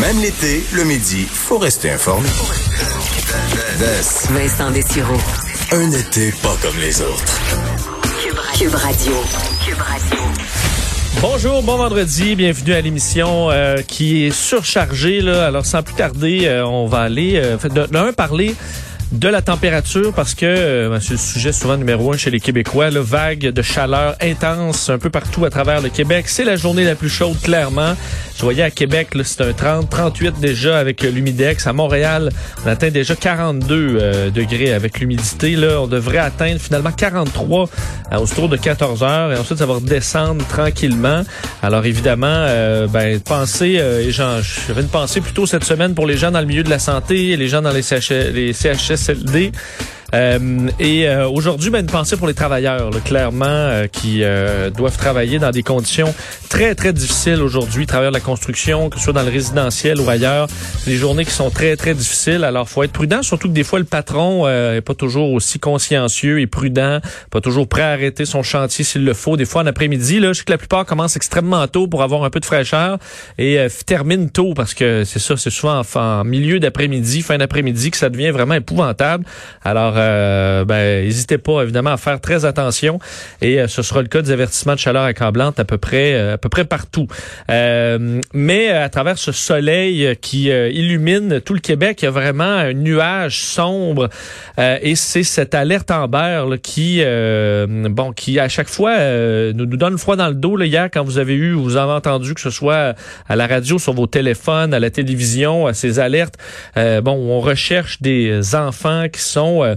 Même l'été, le midi, faut rester informé. Vincent Dessureau. Un été pas comme les autres. Cube Radio. Cube Radio. Bonjour, bon vendredi, bienvenue à l'émission euh, qui est surchargée. Là. Alors sans plus tarder, euh, on va aller euh, de, de un parler de la température parce que euh, c'est le sujet souvent numéro un chez les Québécois, le vague de chaleur intense un peu partout à travers le Québec. C'est la journée la plus chaude, clairement. Je voyais à Québec, c'est un 30, 38 déjà avec l'humidex. À Montréal, on atteint déjà 42 euh, degrés avec l'humidité. Là, on devrait atteindre finalement 43 euh, autour de 14 heures et ensuite ça va redescendre tranquillement. Alors évidemment, euh, ben pensez, euh, et j'avais une pensée plutôt cette semaine pour les gens dans le milieu de la santé et les gens dans les, CH, les CHSLD. Euh, et euh, aujourd'hui, ben, une pensée pour les travailleurs, là, clairement, euh, qui euh, doivent travailler dans des conditions très, très difficiles aujourd'hui. Travailleurs de la construction, que ce soit dans le résidentiel ou ailleurs, des journées qui sont très, très difficiles. Alors, faut être prudent, surtout que des fois, le patron est pas toujours aussi consciencieux et prudent, pas toujours prêt à arrêter son chantier s'il le faut. Des fois, en après-midi, là, je sais que la plupart commencent extrêmement tôt pour avoir un peu de fraîcheur et terminent tôt parce que c'est ça, c'est souvent en, en milieu d'après-midi, fin d'après-midi que ça devient vraiment épouvantable. Alors, euh, ben, n'hésitez pas évidemment à faire très attention. Et euh, ce sera le cas des avertissements de chaleur accablante à peu près euh, à peu près partout. Euh, mais à travers ce soleil qui illumine tout le Québec, il y a vraiment un nuage sombre. Et c'est cette alerte Amber là, qui bon qui à chaque fois nous, nous donne froid dans le dos. Là, hier quand vous avez eu vous avez entendu que ce soit à la radio sur vos téléphones, à la télévision, à ces alertes bon on recherche des enfants qui sont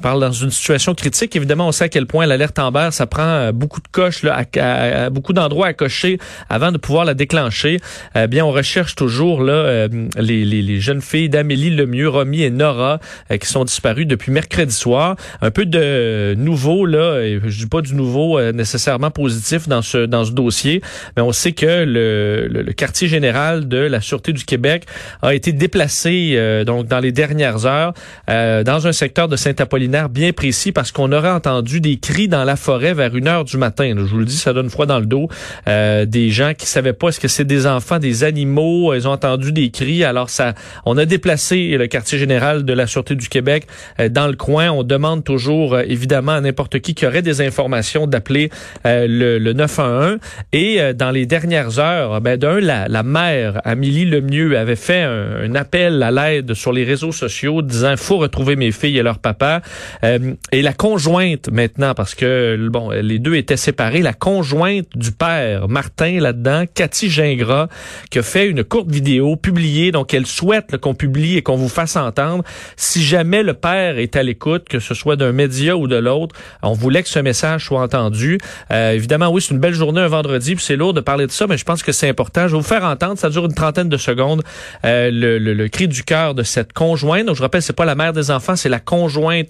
parle dans une situation critique. Évidemment, on sait à quel point l'alerte Amber, ça prend euh, beaucoup de coches, là, à, à, beaucoup d'endroits à cocher avant de pouvoir la déclencher. Eh bien, on recherche toujours là euh, les, les, les, jeunes filles d'Amélie Lemieux, Romy et Nora euh, qui sont disparues depuis mercredi soir. Un peu de nouveau là, je dis pas du nouveau nécessairement positif dans ce dans ce dossier, mais on sait que le, le, le quartier général de la sûreté du Québec a été déplacé donc dans les dernières heures dans un secteur de Saint-Apollinaire bien précis parce qu'on aurait entendu des cris dans la forêt vers une heure du matin. Je vous le dis, ça donne froid dans le dos. Euh, des gens qui savaient pas est-ce que c'est des enfants, des animaux. Ils ont entendu des cris. Alors ça, on a déplacé le quartier général de la sûreté du Québec euh, dans le coin. On demande toujours euh, évidemment à n'importe qui qui aurait des informations d'appeler le, le, 911. Et dans les dernières heures, ben d'un la, la mère Amélie Lemieux avait fait un, un appel à l'aide sur les réseaux sociaux disant faut retrouver mes filles et leur papa. Euh, et la conjointe maintenant, parce que bon, les deux étaient séparés, la conjointe du père, Martin là-dedans, Cathy Gingras, qui a fait une courte vidéo publiée, donc elle souhaite qu'on publie et qu'on vous fasse entendre. Si jamais le père est à l'écoute, que ce soit d'un média ou de l'autre, on voulait que ce message soit entendu. Euh, évidemment, oui, c'est une belle journée un vendredi, puis c'est lourd de parler de ça, mais je pense que c'est important. Je vais vous faire entendre, ça dure une trentaine de secondes, euh, le, le, le, cri du cœur de cette conjointe. Donc, je rappelle, c'est pas la mère des enfants, c'est la conjointe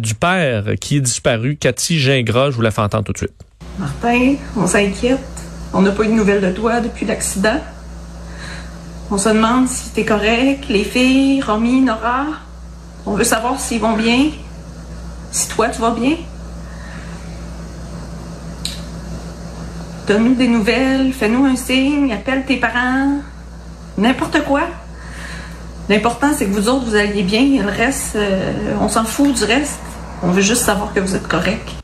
du père qui est disparu, Cathy Gingras. Je vous la fais entendre tout de suite. Martin, on s'inquiète. On n'a pas eu de nouvelles de toi depuis l'accident. On se demande si t'es correct, les filles, Romy, Nora. On veut savoir s'ils vont bien. Si toi, tu vas bien. Donne-nous des nouvelles, fais-nous un signe, appelle tes parents. N'importe quoi. L'important, c'est que vous autres, vous alliez bien. Le reste, euh, on s'en fout du reste. On veut juste savoir que vous êtes correct.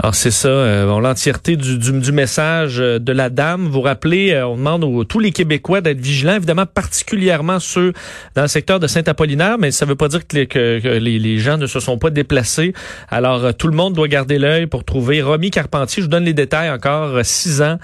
Alors c'est ça, euh, l'entièreté du, du, du, message euh, de la dame. Vous rappelez, euh, on demande à tous les Québécois d'être vigilants, évidemment particulièrement ceux dans le secteur de Saint-Apollinaire, mais ça ne veut pas dire que, les, que, les, les, gens ne se sont pas déplacés. Alors euh, tout le monde doit garder l'œil pour trouver Romy Carpentier. Je vous donne les détails encore. 6 ans,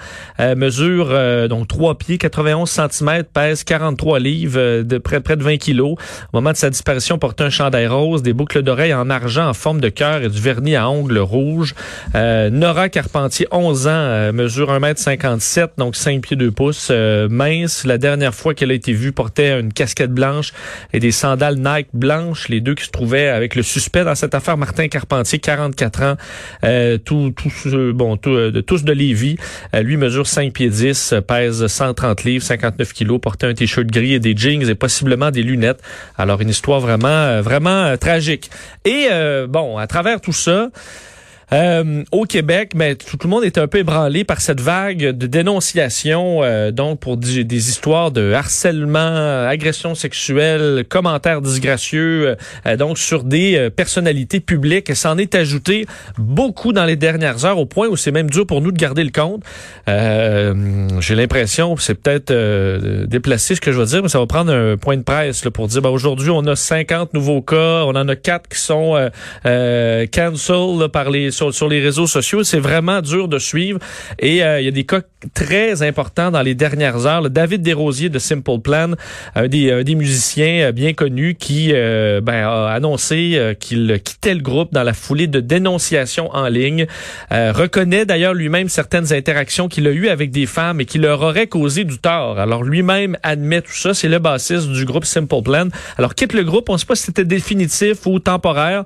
mesure donc 3 pieds, 91 cm, pèse 43 livres, de près, près de 20 kilos. Au moment de sa disparition, portait un chandail rose, des boucles d'oreilles en argent en forme de cœur et du vernis à ongles rouges. Euh, Nora Carpentier, 11 ans, euh, mesure 1m57, donc 5 pieds 2 pouces, euh, mince. La dernière fois qu'elle a été vue, portait une casquette blanche et des sandales Nike blanches, les deux qui se trouvaient avec le suspect dans cette affaire, Martin Carpentier, 44 ans, tout, tout, bon, tout, de, tous de Lévis. lui mesure 5 pieds 10, pèse 130 livres, 59 kilos, portait un t-shirt gris et des jeans et possiblement des lunettes. Alors, une histoire vraiment, vraiment tragique. Et, bon, à travers tout ça, euh, au Québec, mais tout, le monde est un peu ébranlé par cette vague de dénonciation, euh, donc pour des, histoires de harcèlement, agression sexuelle, commentaires disgracieux, euh, donc sur des personnalités publiques. S'en est ajouté beaucoup dans les dernières heures, au point où c'est même dur pour nous de garder le compte. J'ai l'impression, c'est peut-être déplacé ce que je veux dire, mais ça va prendre un point de presse là, pour dire, ben, aujourd'hui, on a 50 nouveaux cas, on en a quatre qui sont euh, cancel par les sur, les réseaux sociaux. C'est vraiment dur de suivre. Et euh, il y a des cas très importants dans les dernières heures. David Desrosiers de Simple Plan, un des, musiciens euh, bien connus qui euh, ben, a annoncé qu'il quittait le groupe dans la foulée de dénonciations en ligne. reconnaît d'ailleurs lui-même certaines interactions qu'il a eues avec des femmes et qui leur auraient causé du tort. Alors lui-même admet tout ça. C'est le bassiste du groupe Simple Plan. Alors quitte le groupe. On ne sait pas si c'était définitif ou temporaire,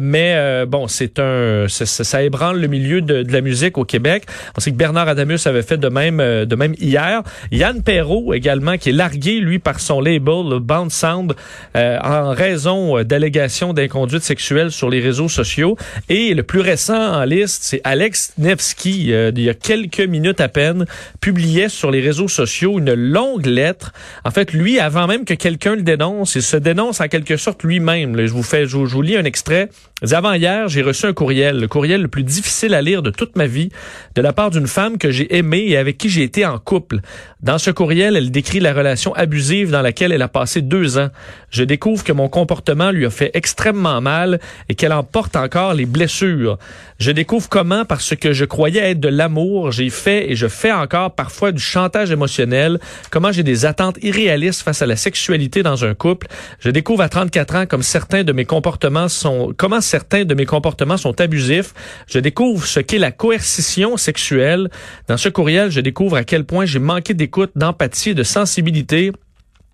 mais bon, c'est un ça, ébranle le milieu de, la musique au Québec. On sait que Bernard Adamus avait fait de même, euh, de même hier. Yann Perrault également, qui est largué, lui, par son label, le Bound Sound, euh, en raison euh, d'allégations d'inconduite sexuelle sur les réseaux sociaux. Et le plus récent en liste, c'est Alex Nevsky, il y a quelques minutes à peine, publiait sur les réseaux sociaux une longue lettre. En fait, lui, avant même que quelqu'un le dénonce, il se dénonce en quelque sorte lui-même. Je vous fais, je vous lis un extrait. Avant hier, j'ai reçu un courriel, le courriel le plus difficile à lire de toute ma vie, de la part d'une femme que j'ai aimée et avec qui j'ai été en couple. Dans ce courriel, elle décrit la relation abusive dans laquelle elle a passé deux ans. Je découvre que mon comportement lui a fait extrêmement mal et qu'elle en porte encore les blessures. Je découvre comment, parce que je croyais être de l'amour, j'ai fait et je fais encore parfois du chantage émotionnel, comment j'ai des attentes irréalistes face à la sexualité dans un couple. Je découvre à 34 ans comme certains de mes comportements sont, comment certains de mes comportements sont abusifs. Je découvre ce qu'est la coercition sexuelle. Dans ce courriel, je découvre à quel point j'ai manqué d'écoute, d'empathie et de sensibilité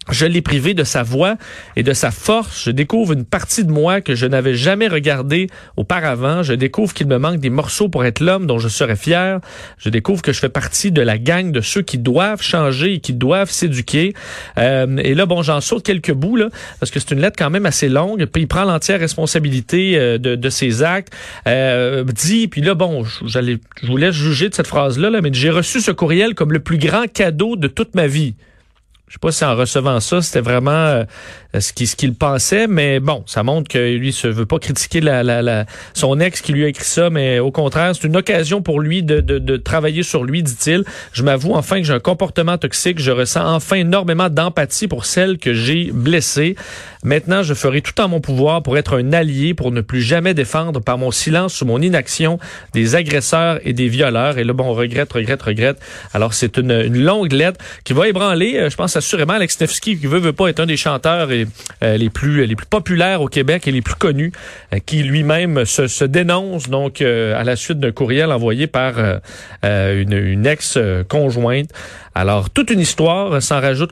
je l'ai privé de sa voix et de sa force. Je découvre une partie de moi que je n'avais jamais regardée auparavant. Je découvre qu'il me manque des morceaux pour être l'homme dont je serais fier. Je découvre que je fais partie de la gang de ceux qui doivent changer et qui doivent s'éduquer. Euh, et là, bon, j'en saute quelques bouts, là, parce que c'est une lettre quand même assez longue. Puis il prend l'entière responsabilité euh, de, de, ses actes. Euh, dit, puis là, bon, j'allais, je vous laisse juger de cette phrase-là, là, mais j'ai reçu ce courriel comme le plus grand cadeau de toute ma vie. Je sais pas si en recevant ça, c'était vraiment euh, ce qu'il pensait, mais bon, ça montre que lui se veut pas critiquer la, la, la, son ex qui lui a écrit ça, mais au contraire, c'est une occasion pour lui de, de, de travailler sur lui, dit-il. Je m'avoue enfin que j'ai un comportement toxique, je ressens enfin énormément d'empathie pour celle que j'ai blessée. Maintenant, je ferai tout en mon pouvoir pour être un allié, pour ne plus jamais défendre par mon silence ou mon inaction des agresseurs et des violeurs. Et là, bon, on regrette, regrette, regrette. Alors, c'est une, une longue lettre qui va ébranler, euh, je pense, assurément Alex Nevsky, qui veut, veut pas être un des chanteurs et, euh, les plus les plus populaires au Québec et les plus connus, euh, qui lui-même se, se, dénonce donc euh, à la suite d'un courriel envoyé par une, une ex-conjointe. Alors toute une histoire s'en rajoute